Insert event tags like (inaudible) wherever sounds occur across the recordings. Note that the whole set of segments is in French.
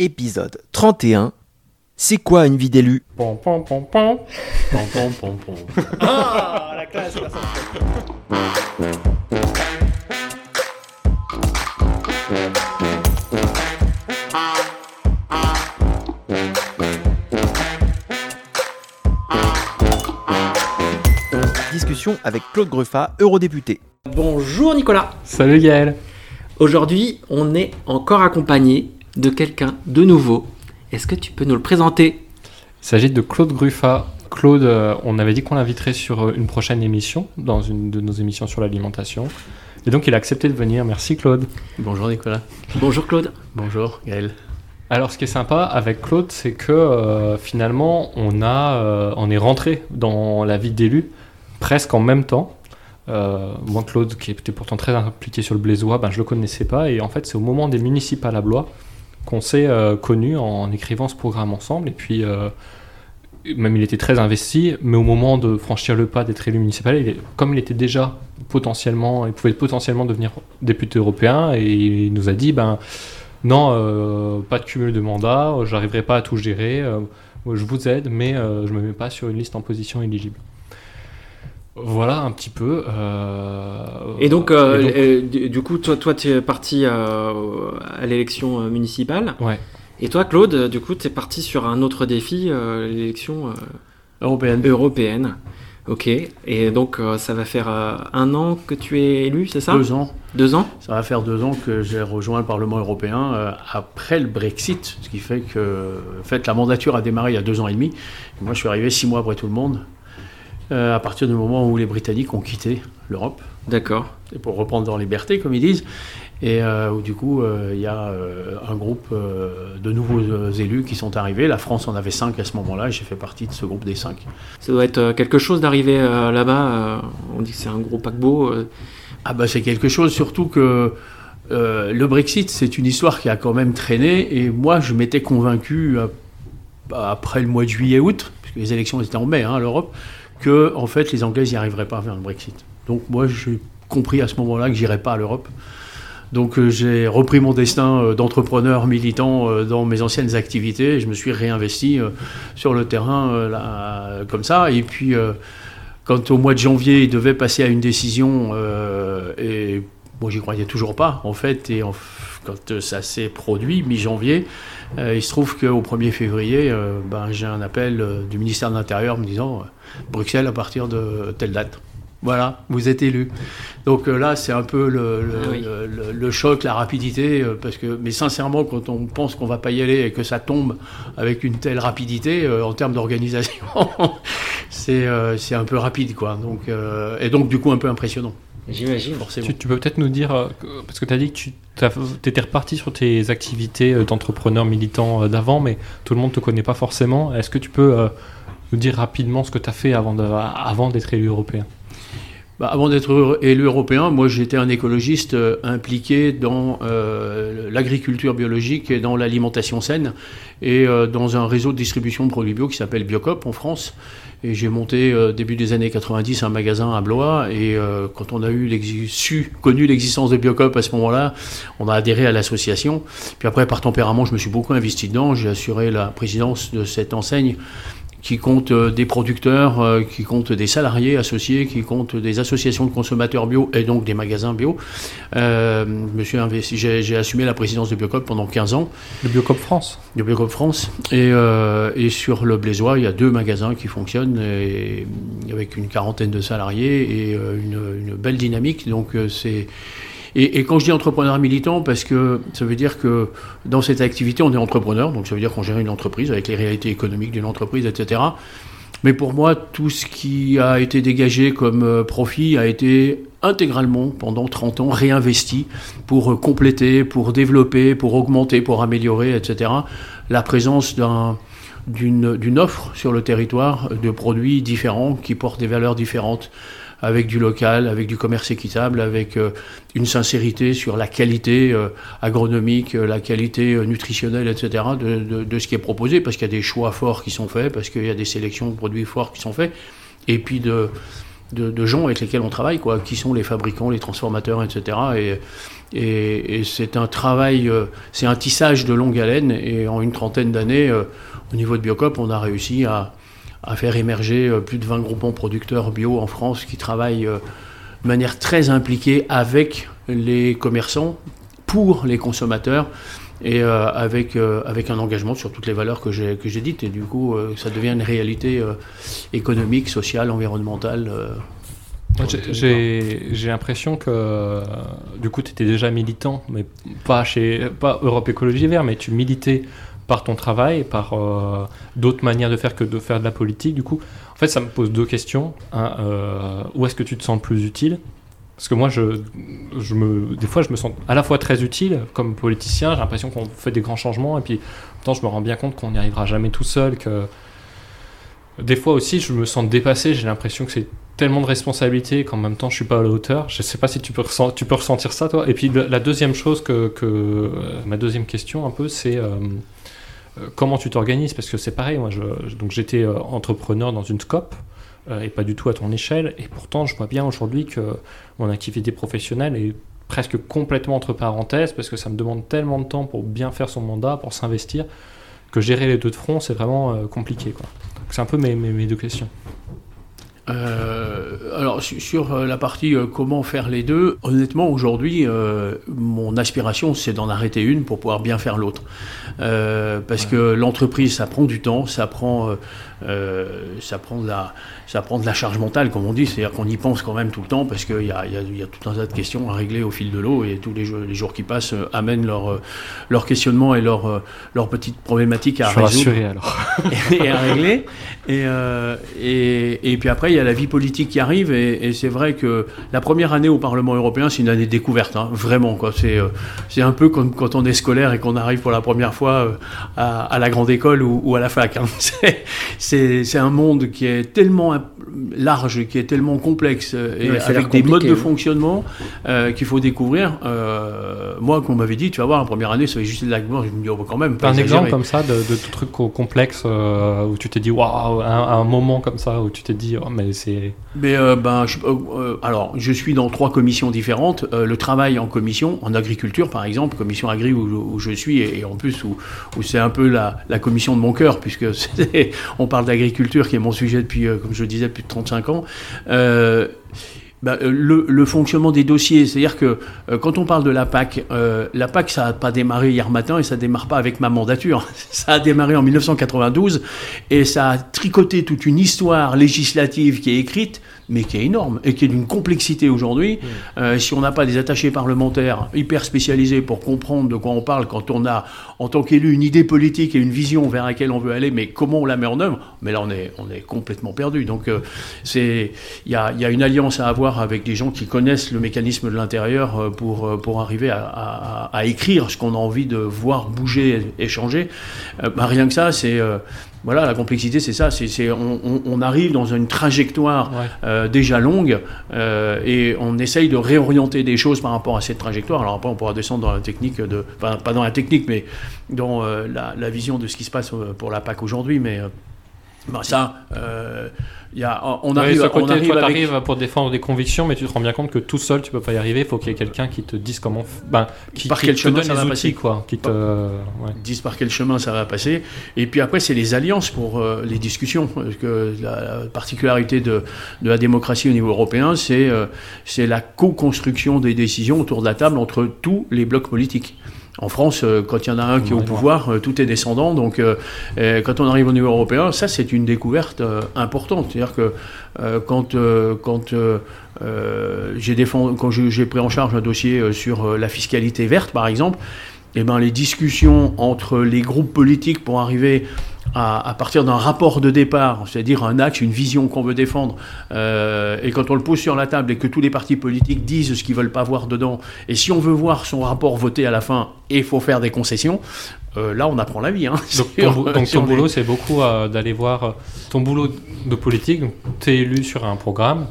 épisode 31. C'est quoi une vie d'élu Pom, pom, pom, pom. Pom, pom, pom, pom. (laughs) Ah, la classe, Discussion avec Claude Gruffat, eurodéputé. Bonjour Nicolas. Salut Gaël. Aujourd'hui, on est encore accompagné de quelqu'un de nouveau. Est-ce que tu peux nous le présenter? Il s'agit de Claude Gruffat. Claude, euh, on avait dit qu'on l'inviterait sur euh, une prochaine émission, dans une de nos émissions sur l'alimentation. Et donc il a accepté de venir. Merci Claude. Bonjour Nicolas. Bonjour Claude. Bonjour Gaël. Alors ce qui est sympa avec Claude, c'est que euh, finalement on, a, euh, on est rentré dans la vie d'élu presque en même temps. Euh, moi Claude, qui était pourtant très impliqué sur le Blaisois, ben, je le connaissais pas. Et en fait c'est au moment des municipales à Blois qu'on s'est euh, connus en écrivant ce programme ensemble. Et puis euh, même il était très investi, mais au moment de franchir le pas d'être élu municipal, comme il était déjà potentiellement, il pouvait potentiellement devenir député européen, et il nous a dit, ben non, euh, pas de cumul de mandats, j'arriverai pas à tout gérer, je vous aide, mais je me mets pas sur une liste en position éligible. Voilà un petit peu. euh, Et donc, euh, et donc- euh, du, coup, toi, toi tu es parti euh, à l'élection municipale. ouais. Et toi, Claude, du coup, tu es parti sur un autre défi, euh, l'élection euh, Européenne. européenne. Ok. Et donc, euh, ça va faire euh, un an que tu es élu, c'est ça? Deux ans. Deux ans? Ça va faire deux ans que j'ai rejoint le Parlement européen euh, après le Brexit, ce qui fait que en fait, la mandature a démarré il y a deux ans et demi. Et moi, je suis arrivé six mois après tout le monde, euh, à partir du moment où les Britanniques ont quitté l'Europe, D'accord. et pour reprendre leur liberté, comme ils disent. Et euh, où du coup, euh, il y a un groupe de nouveaux élus qui sont arrivés. La France en avait cinq à ce moment-là, et j'ai fait partie de ce groupe des cinq. Ça doit être quelque chose d'arriver là-bas. on dit que c'est un gros paquebot. Ah bah c'est quelque chose, surtout que le Brexit, c'est une histoire qui a quand même traîné, et moi je m'étais convaincu, après le mois de juillet-août, puisque les élections étaient en mai hein, à l'Europe, que en fait les Anglais n'y arriveraient pas faire le Brexit. Donc moi j'ai compris à ce moment-là que j'irais pas à l'Europe. Donc euh, j'ai repris mon destin euh, d'entrepreneur militant euh, dans mes anciennes activités, je me suis réinvesti sur le terrain comme ça, et puis... quand au mois de janvier, il devait passer à une décision, et moi j'y croyais toujours pas, en fait, et quand ça s'est produit, mi-janvier, il se trouve qu'au 1er février, ben, j'ai un appel du ministère de l'Intérieur me disant Bruxelles à partir de telle date. Voilà, vous êtes élu. Donc euh, là, c'est un peu le, le- Ah oui. le- le- le choc, la rapidité, euh, parce que, mais sincèrement, quand on pense qu'on va pas y aller et que ça tombe avec une telle rapidité euh, en termes d'organisation, (laughs) c'est euh, c'est un peu rapide, quoi. Donc, euh, et donc, du coup, un peu impressionnant, J'imagine. forcément. Tu, tu peux peut-être nous dire, euh, parce que tu as dit que tu étais reparti sur tes activités d'entrepreneur militant euh, d'avant, mais tout le monde ne te connaît pas forcément. Est-ce que tu peux euh, nous dire rapidement ce que tu as fait avant d'être élu européen Bah, avant d'être élu européen, moi j'étais un écologiste euh, impliqué dans euh, l'agriculture biologique et dans l'alimentation saine et euh, dans un réseau de distribution de produits bio qui s'appelle Biocop en France. Et j'ai monté début des années 90 un magasin à Blois et quand on a eu su, connu l'existence de Biocop à ce moment-là, on a adhéré à l'association. Puis après par tempérament, je me suis beaucoup investi dedans. J'ai assuré la présidence de cette enseigne qui compte euh, des producteurs, euh, qui compte des salariés associés, qui compte des associations de consommateurs bio et donc des magasins bio. Euh, j'ai, assumé la présidence de Biocop pendant 15 ans, Le Biocop France de Biocop France. Et, euh, et sur le Blaisois, il y a deux magasins qui fonctionnent et, avec une quarantaine de salariés et une, une belle dynamique. Donc c'est et, quand je dis entrepreneur militant, parce que ça veut dire que dans cette activité, on est entrepreneur, donc ça veut dire qu'on gère une entreprise avec les réalités économiques d'une entreprise, etc. Mais pour moi, tout ce qui a été dégagé comme euh, profit a été intégralement, pendant 30 ans, réinvesti pour euh, compléter, pour développer, pour augmenter, pour améliorer, etc. La présence d'un d'une d'une offre sur le territoire de produits différents qui portent des valeurs différentes avec du local, avec du commerce équitable, avec euh, une sincérité sur la qualité euh, agronomique, euh, la qualité nutritionnelle, etc., de, ce qui est proposé, parce qu'il y a des choix forts qui sont faits, parce qu'il y a des sélections de produits forts qui sont faits, et puis de, gens avec lesquels on travaille, quoi, qui sont les fabricants, les transformateurs, etc. Et, c'est un travail, c'est un tissage de longue haleine. Et en une trentaine d'années, au niveau de Biocop, on a réussi à, à faire émerger euh, plus de 20 groupements producteurs bio en France qui travaillent de manière très impliquée avec les commerçants, pour les consommateurs et avec, avec un engagement sur toutes les valeurs que j'ai dites. Et du coup, ça devient une réalité économique, sociale, environnementale j'ai l'impression que du coup tu étais déjà militant, mais pas chez pas Europe Écologie Vert, mais tu militais par ton travail, par euh, d'autres manières de faire que de faire de la politique. Du coup, en fait, ça me pose deux questions. Euh, où est-ce que tu te sens plus utile? Parce que moi, je, je me, des fois, je me sens à la fois très utile comme politicien. J'ai l'impression qu'on fait des grands changements, et puis en je me rends bien compte qu'on n'y arrivera jamais tout seul. Que des fois aussi, je me sens dépassé. J'ai l'impression que c'est tellement de responsabilités qu'en même temps je suis pas à la hauteur. Je sais pas si tu peux, tu peux ressentir ça toi. Et puis la deuxième chose que, que ma deuxième question un peu c'est euh, comment tu t'organises? Parce que c'est pareil moi donc j'étais entrepreneur dans une scope et pas du tout à ton échelle et pourtant je vois bien aujourd'hui que mon activité professionnelle est presque complètement entre parenthèses parce que ça me demande tellement de temps pour bien faire son mandat, pour s'investir que gérer les deux de front c'est vraiment compliqué quoi. C'est un peu mes deux questions. Euh, alors sur euh, la partie euh, comment faire les deux, honnêtement aujourd'hui, mon aspiration c'est d'en arrêter une pour pouvoir bien faire l'autre. parce que l'entreprise ça prend du temps, ça prend euh, ça, prend de la, ça prend de la charge mentale, comme on dit, c'est-à-dire qu'on y pense quand même tout le temps, parce qu'il y a, y, y a, tout un tas de questions à régler au fil de l'eau, et tous les, jours, les jours qui passent euh, amènent leurs euh, leur questionnements et leurs leur petites problématiques à résoudre. alors. (laughs) et, à régler. Et, et, et, puis après, il y a la vie politique qui arrive, et, c'est vrai que la première année au Parlement européen, c'est une année de découverte, hein, vraiment. C'est c'est un peu comme quand on est scolaire et qu'on arrive pour la première fois à, à la grande école ou, ou à la fac. Hein. (laughs) c'est un monde qui est tellement large, qui est tellement complexe, euh, avec des modes de hein. fonctionnement euh, qu'il faut découvrir. Euh, moi, qu'on m'avait dit, tu vas voir, la première année, ça va juste de la je me dis, oh, quand même. un exemple comme ça de, de tout truc complexe où tu t'es dit, waouh, un, moment comme ça où tu t'es dit, oh, mais c'est. Mais ben, alors, je suis dans trois commissions différentes. le travail en commission, en agriculture par exemple, commission agri où, je suis, et, en plus où, où c'est un peu la, la, commission de mon cœur, puisque (laughs) on parle d'agriculture, qui est mon sujet depuis, euh, comme je le disais, depuis 35 ans. Euh, bah, euh, le, fonctionnement des dossiers, c'est-à-dire que quand on parle de la PAC, la PAC ça n'a pas démarré hier matin et ça démarre pas avec ma mandature. (laughs) Ça a démarré en 1992 et ça a tricoté toute une histoire législative qui est écrite mais qui est énorme et qui est d'une complexité aujourd'hui. Euh, si on n'a pas des attachés parlementaires hyper spécialisés pour comprendre de quoi on parle quand on a, en tant qu'élu, une idée politique et une vision vers laquelle on veut aller, mais comment on la met en œuvre, mais là on est, on est complètement perdu. Donc euh, c'est, il y a, y a, une alliance à avoir avec des gens qui connaissent le mécanisme de l'intérieur euh, pour, pour arriver à, à, à écrire ce qu'on a envie de voir bouger et changer. Bah, rien que ça, c'est voilà, la complexité, c'est ça. C'est, on, arrive dans une trajectoire euh, déjà longue euh, et on essaye de réorienter des choses par rapport à cette trajectoire. Alors après, on pourra descendre dans la technique de, enfin, pas dans la technique, mais dans euh, la, vision de ce qui se passe pour la PAC aujourd'hui. Mais bah, ça, y a, on arrive, côté, on arrive, toi, arrives pour défendre des convictions, mais tu te rends bien compte que tout seul, tu peux pas y arriver. Il faut qu'il y ait quelqu'un qui te dise comment, ben, qui, par quel chemin ça va passer, quoi, qui te, ouais. disent par quel chemin ça va passer. Et puis après, c'est les alliances pour euh, les discussions. Parce que la, particularité de, de, la démocratie au niveau européen, c'est euh, c'est la co-construction des décisions autour de la table entre tous les blocs politiques. En France, euh, quand il y en a un qui est au pouvoir, euh, tout est descendant. Donc, euh, quand on arrive au niveau européen, ça, c'est une découverte importante. C'est-à-dire que quand, quand j'ai quand j'ai pris en charge un dossier sur la fiscalité verte, par exemple, eh ben, les discussions entre les groupes politiques pour arriver à, partir d'un rapport de départ, c'est-à-dire un axe, une vision qu'on veut défendre, euh, et quand on le pose sur la table et que tous les partis politiques disent ce qu'ils veulent pas voir dedans, et si on veut voir son rapport voté à la fin, il faut faire des concessions, euh, là on apprend la vie. Hein, donc (laughs) ton, boulot, c'est beaucoup euh, d'aller voir ton boulot de politique, tu es élu sur un programme,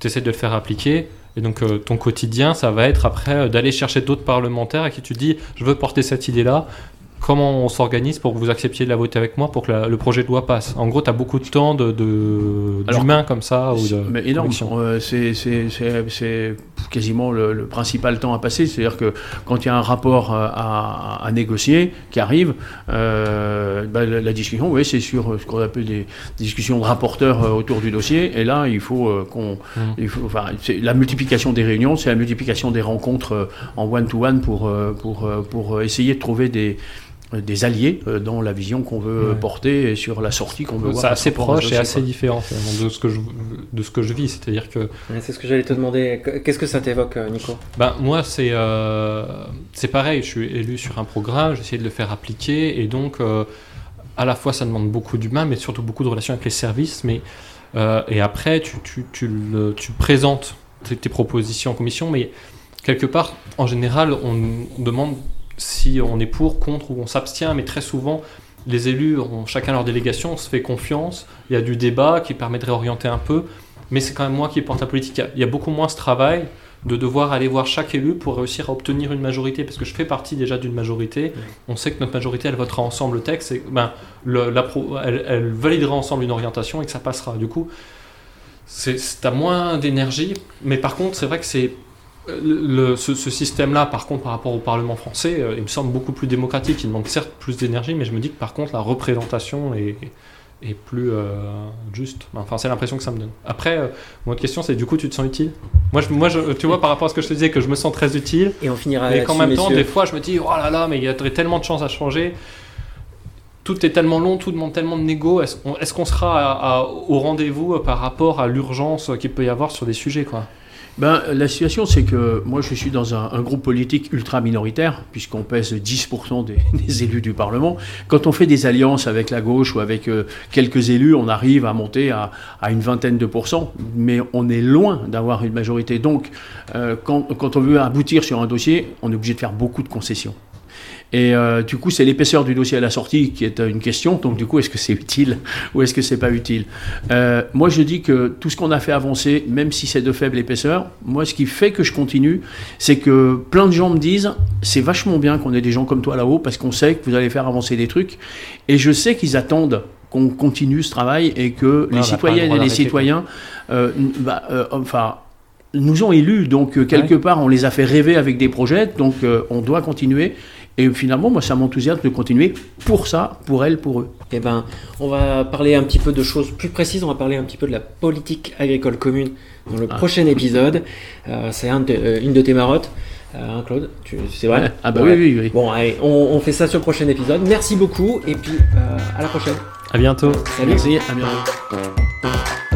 tu essaies de le faire appliquer, et donc ton quotidien, ça va être après d'aller chercher d'autres parlementaires à qui tu dis, je veux porter cette idée-là, comment on s'organise pour que vous acceptiez de la voter avec moi pour que la- le projet de loi passe En gros, tu as beaucoup de temps de, d'humains comme ça ou de Mais énorme. Euh, c'est, c'est- c'est- c'est quasiment le, le principal temps à passer. C'est-à-dire que quand il y a un rapport euh, à, à négocier qui arrive, euh, bah, la, la discussion, oui, c'est sur ce qu'on appelle des discussions de rapporteurs autour du dossier. Et là, il faut qu'on, Mm. il faut, enfin, c'est la multiplication des réunions, c'est la multiplication des rencontres en one-to-one pour, euh, pour, euh, pour essayer de trouver des des alliés euh, dans la vision qu'on veut Ouais. porter et sur la sortie qu'on veut voir. C'est assez proche et assez quoi. différent finalement, de ce que je, de ce que je vis. C'est-à-dire que Ouais, C'est ce que j'allais te demander. Qu'est-ce que ça t'évoque, euh, Nico? Ben, moi, c'est euh, c'est pareil. Je suis élu sur un programme, j'essaie de le faire appliquer. Et donc, euh, à la fois, ça demande beaucoup d'humains, mais surtout beaucoup de relations avec les services. Mais, euh, et après, tu, tu, tu, le- tu présentes tes, tes propositions en commission. Mais quelque part, en général, on demande si on est pour, contre ou on s'abstient. Mais très souvent, les élus ont chacun leur délégation, on se fait confiance. Il y a du débat qui permet de réorienter un peu. Mais c'est quand même moi qui porte la politique. Il y a- beaucoup moins ce travail de devoir aller voir chaque élu pour réussir à obtenir une majorité, parce que je fais partie déjà d'une majorité. On sait que notre majorité, elle votera ensemble le texte, et, ben, le- la pro- elle, elle validera ensemble une orientation et que ça passera. Du coup, c'est c'est- t'as moins d'énergie, mais par contre, c'est vrai que c'est le, ce, ce système-là, par contre, par rapport au Parlement français, euh, il me semble beaucoup plus démocratique. Il demande certes plus d'énergie, mais je me dis que par contre, la représentation est, est plus euh, juste. Enfin, c'est l'impression que ça me donne. Après, euh, mon autre question, c'est du coup, tu te sens utile? Moi, je, moi je- tu vois, par rapport à ce que je te disais, que je me sens très utile, Et on finira mais qu'en même temps, messieurs. des fois, je me dis, oh là là, mais il y a tellement de chances à changer. Tout est tellement long, tout demande tellement de négo. Est-ce qu'on sera à- à- au rendez-vous euh, par rapport à l'urgence qu'il peut y avoir sur des sujets quoi? Ben, la situation, c'est que moi, je suis dans un, un groupe politique ultra minoritaire, puisqu'on pèse 10% des, (laughs) des élus du Parlement. Quand on fait des alliances avec la gauche ou avec euh, quelques élus, on arrive à monter à, à une vingtaine de pourcents, mais on est loin d'avoir une majorité. Donc, euh, quand, quand on veut aboutir sur un dossier, on est obligé de faire beaucoup de concessions. Et euh, du coup, c'est l'épaisseur du dossier à la sortie qui est euh, une question. Donc, du coup, est-ce que c'est utile (laughs) ou est-ce que c'est pas utile? Euh, Moi, je dis que tout ce qu'on a fait avancer, même si c'est de faible épaisseur, moi, ce qui fait que je continue, c'est que plein de gens me disent c'est vachement bien qu'on ait des gens comme toi là-haut parce qu'on sait que vous allez faire avancer des trucs. Et je sais qu'ils attendent qu'on continue ce travail et que on les le citoyennes et les citoyens, euh, bah, enfin, nous ont élus, donc quelque part on les a fait rêver avec des projets, donc on doit continuer. Et finalement, moi, ça m'enthousiasme de continuer pour ça, pour elles, pour eux. Eh ben, on va parler un petit peu de choses plus précises. On va parler un petit peu de la politique agricole commune dans le Ah. prochain épisode. Euh, c'est un euh, une de tes marottes, euh, hein, Claude. Tu- C'est vrai. Ah bah Ouais. oui, oui, oui. Bon, allez, on, on fait ça sur le prochain épisode. Merci beaucoup et puis euh, à la prochaine. À bientôt. Salut. Merci, à bientôt.